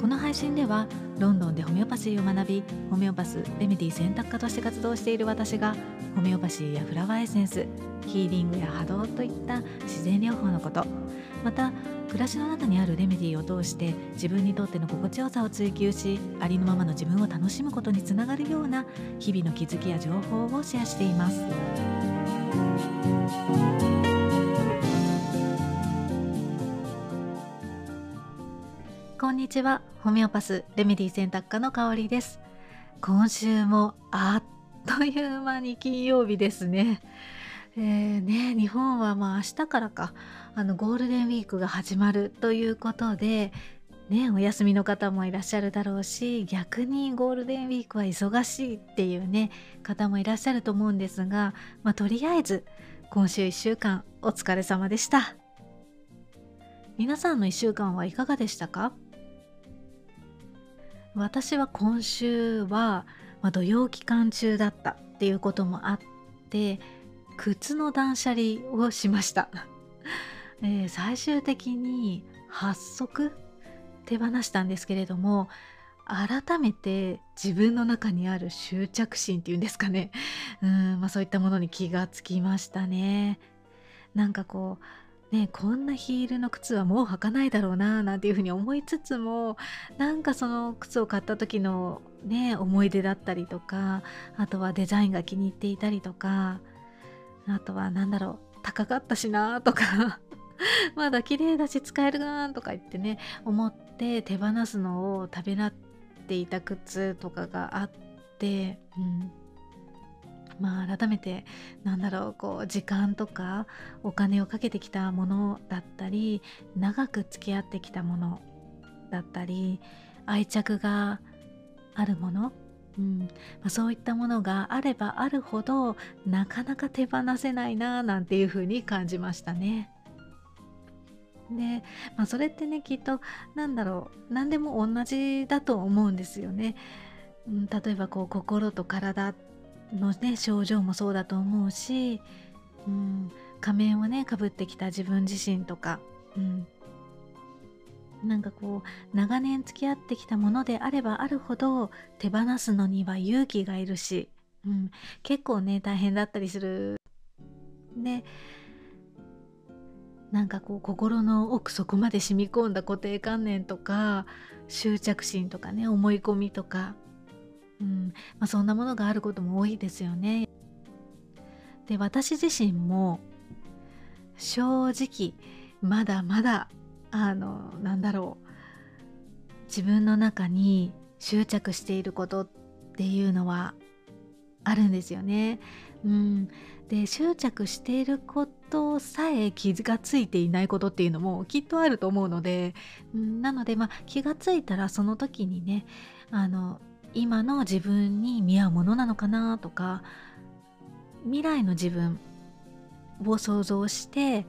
この配信ではロンドンでホメオパシーを学びホメオパスレメディ選択科として活動している私がホメオパシーやフラワーエッセンスヒーリングや波動といった自然療法のことまた暮らしの中にあるレメディを通して自分にとっての心地よさを追求しありのままの自分を楽しむことにつながるような日々の気づきや情報をシェアしています。んにちは。ホメオパスレメディ選択科の香りです。今週もあっという間に金曜日ですね。えー、ね日本はまあ明日からか。あのゴールデンウィークが始まるということでね、お休みの方もいらっしゃるだろうし逆にゴールデンウィークは忙しいっていうね方もいらっしゃると思うんですが、まあ、とりあえず今週1週間お疲れ様でした。皆さんの1週間はいかがでしたか？私は今週は、まあ、土曜期間中だったっていうこともあって靴の断捨離をしました、えー、最終的に8足手放したんですけれども改めて自分の中にある執着心っていうんですかね。うん、まあ、そういったものに気がつきましたね。なんかこうね、こんなヒールの靴はもう履かないだろうななんていうふうに思いつつもなんかその靴を買った時のね思い出だったりとかあとはデザインが気に入っていたりとかあとは何だろう高かったしなとか まだ綺麗だし使えるなとか言ってね思って手放すのをためらっていた靴とかがあって、うん、まあ改めてなんだろうこう時間とかお金をかけてきたものだったり長く付き合ってきたものだったり愛着があるもの、うんまあ、そういったものがあればあるほどなかなか手放せないななんていうふうに感じましたね。で、まあ、それってねきっとなんだろう何でも同じだと思うんですよね。例えばこう心と体のね症状もそうだと思うし、うん、仮面をねかぶってきた自分自身とか、うん、なんかこう長年付き合ってきたものであればあるほど手放すのには勇気がいるし、うん、結構ね大変だったりする。でなんかこう心の奥底まで染み込んだ固定観念とか執着心とかね思い込みとかうんまあ、そんなものがあることも多いですよね。で私自身も正直まだまだあのなんだろう自分の中に執着していることっていうのはあるんですよね。うん、で執着していることさえ気がついていないことっていうのもきっとあると思うので、うん、なので、まあ、気がついたらその時にねあの今の自分に見合うものなのかなとか未来の自分を想像して、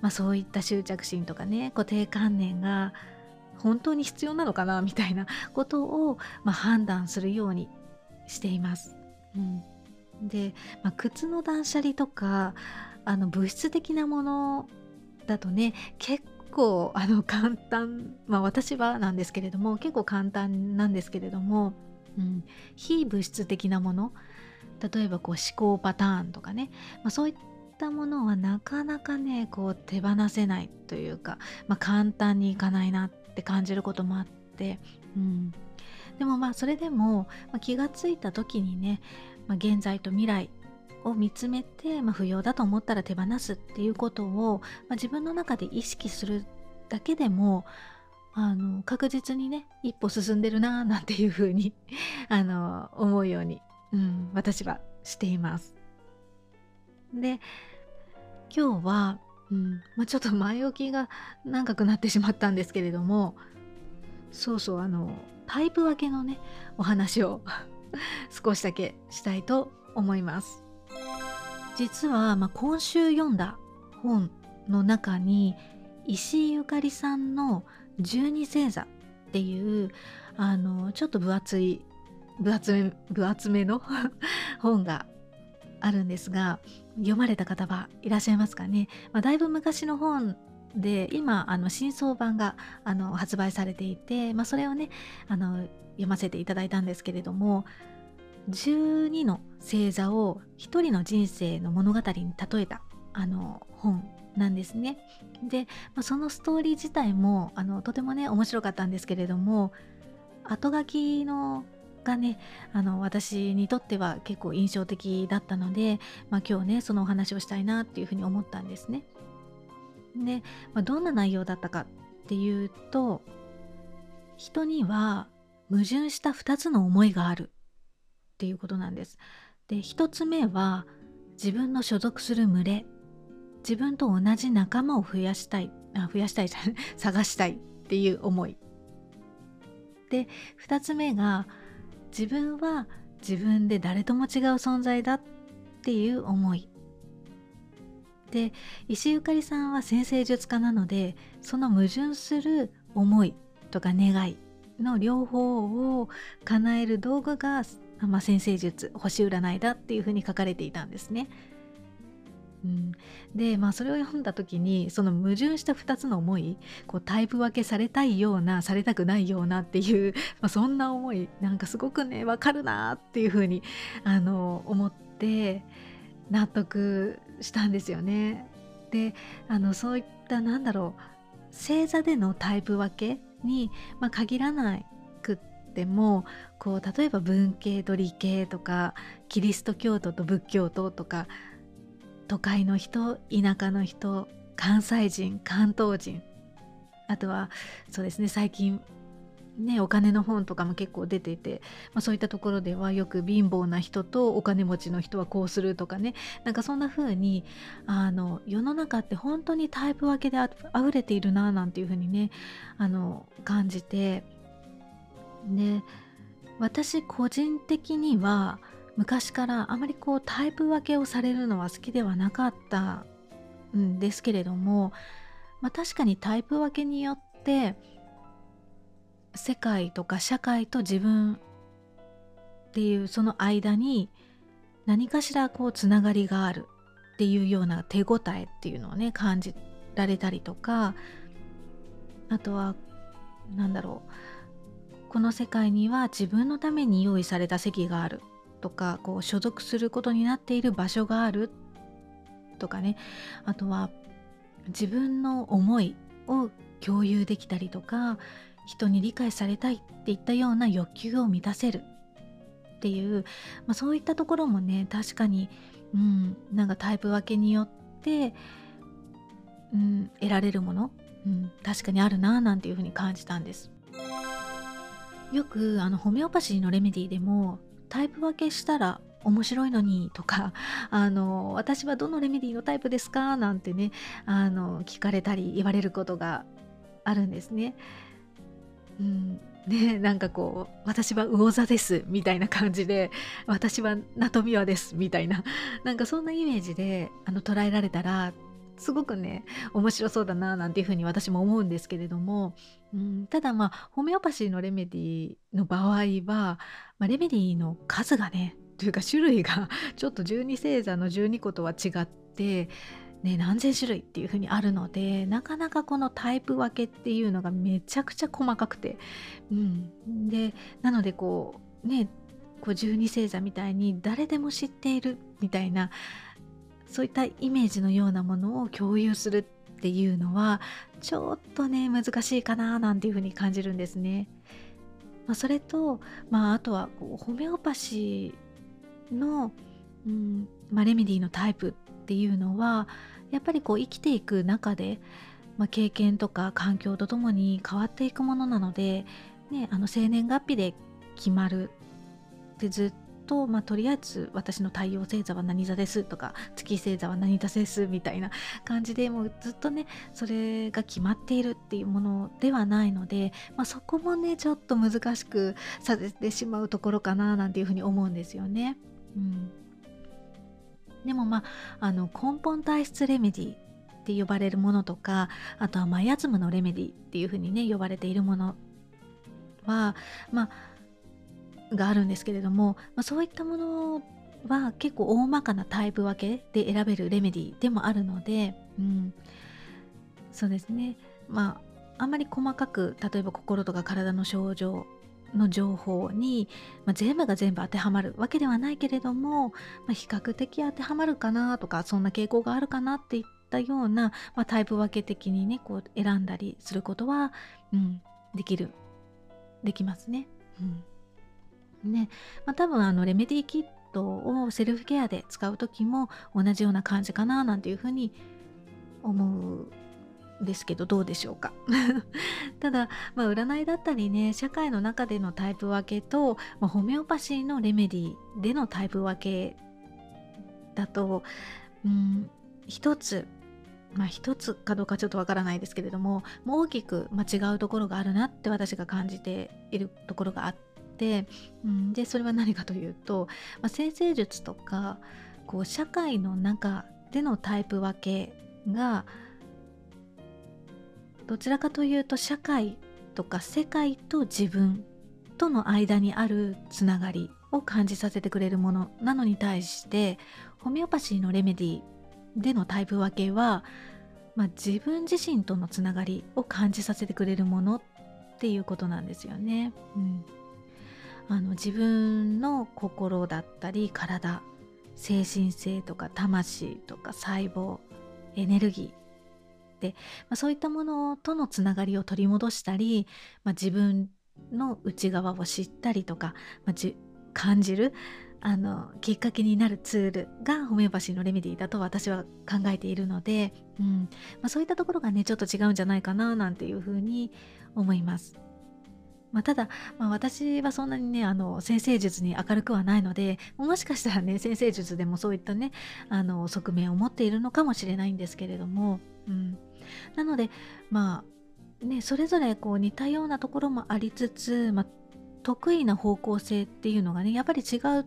まあ、そういった執着心とかね固定観念が本当に必要なのかなみたいなことを、まあ、判断するようにしています。うん、で、まあ、靴の断捨離とかあの物質的なものだとね結構あの簡単まあ私はなんですけれども結構簡単なんですけれどもうん、非物質的なもの。例えばこう思考パターンとかね、まあ、そういったものはなかなかねこう手放せないというか、まあ、簡単にいかないなって感じることもあって、うん、でもまあそれでも、まあ、気がついた時にね、まあ、現在と未来を見つめて、まあ、不要だと思ったら手放すっていうことを、まあ、自分の中で意識するだけでもあの確実にね一歩進んでるなーなんていう風に あの思うように、うん、私はしています。で今日は、うんまあ、ちょっと前置きが長くなってしまったんですけれどもそうそうあのタイプ分けのねお話を 少しだけしたいと思います。実は、まあ、今週読んだ本の中に石井ゆかりさんの十二星座っていうあのちょっと分厚い分厚め分厚めの 本があるんですが読まれた方はいらっしゃいますかね、まあ、だいぶ昔の本で今あの新装版があの発売されていて、まあ、それをねあの読ませていただいたんですけれども12の星座を一人の人生の物語に例えたあの本なんですね。で、まあ、そのストーリー自体もあのとてもね面白かったんですけれども後書きのがねあの私にとっては結構印象的だったので、まあ、今日ねそのお話をしたいなっていうふうに思ったんですね。で、まあ、どんな内容だったかっていうと人には矛盾した2つの思いがあるっていうことなんです。で1つ目は自分の所属する群れ自分と同じ仲間を増やしたい。あ増やしたいじゃない 探したいっていう思い。で2つ目が自分は自分で誰とも違う存在だっていう思い。で石ゆかりさんは先生術家なのでその矛盾する思いとか願いの両方を叶える道具が、まあ、先生術星占いだっていうふうに書かれていたんですね。うん、でまあそれを読んだ時にその矛盾した2つの思いこうタイプ分けされたいようなされたくないようなっていう、まあ、そんな思いなんかすごくねわかるなっていうふうにあの思って納得したんですよね。であのそういったなんだろう星座でのタイプ分けに、まあ、限らなくってもこう例えば文系と理系とかキリスト教徒と仏教徒とか都会の人田舎の人関西人関東人あとはそうですね最近ね、お金の本とかも結構出ていて、まあ、そういったところではよく貧乏な人とお金持ちの人はこうするとかね。なんかそんな風にあに世の中って本当にタイプ分けであふれているななんていう風にねあの感じてで私個人的には昔からあまりこうタイプ分けをされるのは好きではなかったんですけれども、まあ、確かにタイプ分けによって世界とか社会と自分っていうその間に何かしらこうつながりがあるっていうような手応えっていうのをね感じられたりとかあとは何だろうこの世界には自分のために用意された席がある。とかこう所属することになっている場所があるとかねあとは自分の思いを共有できたりとか人に理解されたいっていったような欲求を満たせるっていう、まあ、そういったところもね確かに、うん、なんかタイプ分けによって、うん、得られるもの、うん、確かにあるななんていうふうに感じたんです。よくあのホメオパシーのレメディでもタイプ分けしたら面白いのにとか あの私はどのレメディのタイプですかなんてねあの聞かれたり言われることがあるんですね。うんね、なんかこう私は魚座ですみたいな感じで私はナトミワですみたいななんかそんなイメージであの捉えられたらすごくね面白そうだななんていうふうに私も思うんですけれども、うん、ただまあホメオパシーのレメディの場合は、まあ、レメディの数がねというか種類が ちょっと12星座の12個とは違って、ね、何千種類っていう風にあるのでなかなかこのタイプ分けっていうのがめちゃくちゃ細かくて、うん、でなのでこうねこう12星座みたいに誰でも知っているみたいなそういったイメージのようなものを共有するっていうのはちょっとね難しいかななんていうふうに感じるんですね。まあ、それと、まあ、あとはこうホメオパシーの、うんまあ、レメディのタイプっていうのはやっぱりこう生きていく中で、まあ、経験とか環境とともに変わっていくものなので、ね、あの生年月日で決まるってずっと、まあ、とりあえず私の太陽星座は何座ですとか月星座は何座ですみたいな感じでもうずっとねそれが決まっているっていうものではないので、まあ、そこもねちょっと難しくさせてしまうところかななんていうふうに思うんですよね。うんでもまああの根本体質レメディって呼ばれるものとかあとはマヤズムのレメディっていうふうにね呼ばれているものはまあがあるんですけれども、まあ、そういったものは結構大まかなタイプ分けで選べるレメディでもあるので、うん、そうですね。まああんまり細かく例えば心とか体の症状の情報に、まあ、全部が全部当てはまるわけではないけれども、まあ、比較的当てはまるかなとかそんな傾向があるかなっていったような、まあ、タイプ分け的にねこう選んだりすることは、うん、できるできますね。うん。ね。まあ、多分あのレメディキットをセルフケアで使う時も同じような感じかななんていうふうに思うんですけどどうでしょうか。ただ、まあ、占いだったりね社会の中でのタイプ分けと、まあ、ホメオパシーのレメディでのタイプ分けだと、うん、一つまあ一つかどうかちょっとわからないですけれどももう大きく、ま、違うところがあるなって私が感じているところがあって、うん、でそれは何かというと、まあ、先生術とかこう社会の中でのタイプ分けがどちらかというと社会とか世界と自分との間にあるつながりを感じさせてくれるものなのに対してホメオパシーのレメディでのタイプ分けは、まあ、自分自身とのつながりを感じさせてくれるものっていうことなんですよね。うん、あの自分の心だったり体精神性とか魂とか細胞エネルギー、まあ、そういったものとのつながりを取り戻したり、まあ、自分の内側を知ったりとか、まあ、感じるあのきっかけになるツールがホメオパシーのレメディだと私は考えているので、うんまあ、そういったところがねちょっと違うんじゃないかななんていうふうに思います。まあ、ただ、まあ、私はそんなにねあの先生術に明るくはないのでもしかしたらね先生術でもそういったねあの側面を持っているのかもしれないんですけれども、うん、なのでまあねそれぞれこう似たようなところもありつつ、まあ、得意な方向性っていうのがねやっぱり違うっ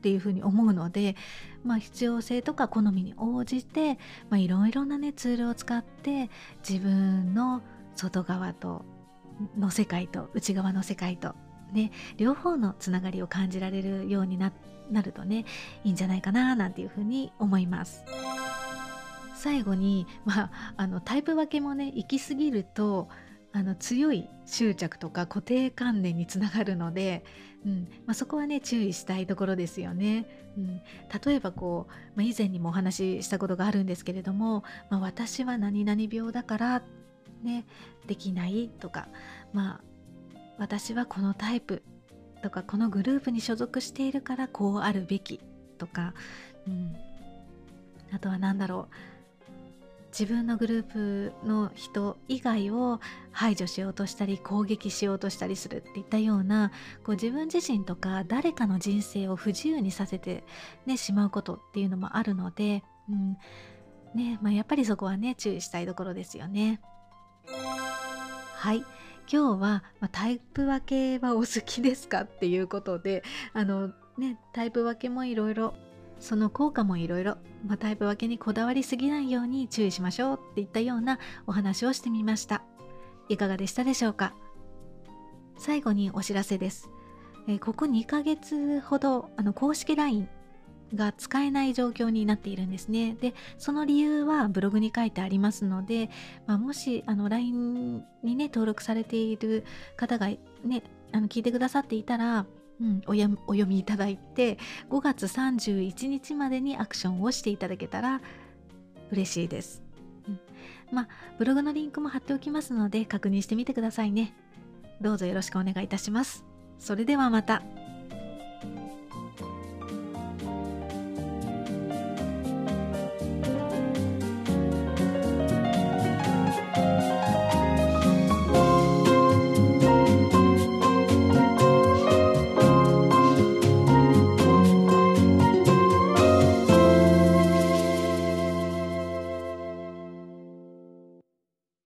ていうふうに思うので、まあ、必要性とか好みに応じて、まあ、いろいろなねツールを使って自分の外側との世界と内側の世界とね両方のつながりを感じられるようになるとねいいんじゃないかななんていうふうに思います。最後に、まあ、あのタイプ分けもね行き過ぎるとあの強い執着とか固定観念につながるので、うんまあ、そこはね注意したいところですよね。うん、例えばこう、まあ、以前にもお話ししたことがあるんですけれども、まあ、私は何々病だからねできないとかまあ私はこのタイプとかこのグループに所属しているからこうあるべきとか、うん、あとは何だろう自分のグループの人以外を排除しようとしたり攻撃しようとしたりするっていったようなこう自分自身とか誰かの人生を不自由にさせて、ね、しまうことっていうのもあるので、うんねまあ、やっぱりそこはね注意したいところですよね。はい。今日は、まあ、タイプ分けはお好きですかっていうことであのねタイプ分けもいろいろその効果もいろいろタイプ分けにこだわりすぎないように注意しましょうっていったようなお話をしてみました。いかがでしたでしょうか？最後にお知らせです、えー、ここ2ヶ月ほどあの公式 LINE が使えない状況になっているんですね。で、その理由はブログに書いてありますので、まあ、もしあの LINE にね、登録されている方がね、あの聞いてくださっていたら、うん、お読みいただいて5月31日までにアクションをしていただけたら嬉しいです。うん、まあブログのリンクも貼っておきますので確認してみてくださいね。どうぞよろしくお願いいたします。それではまた。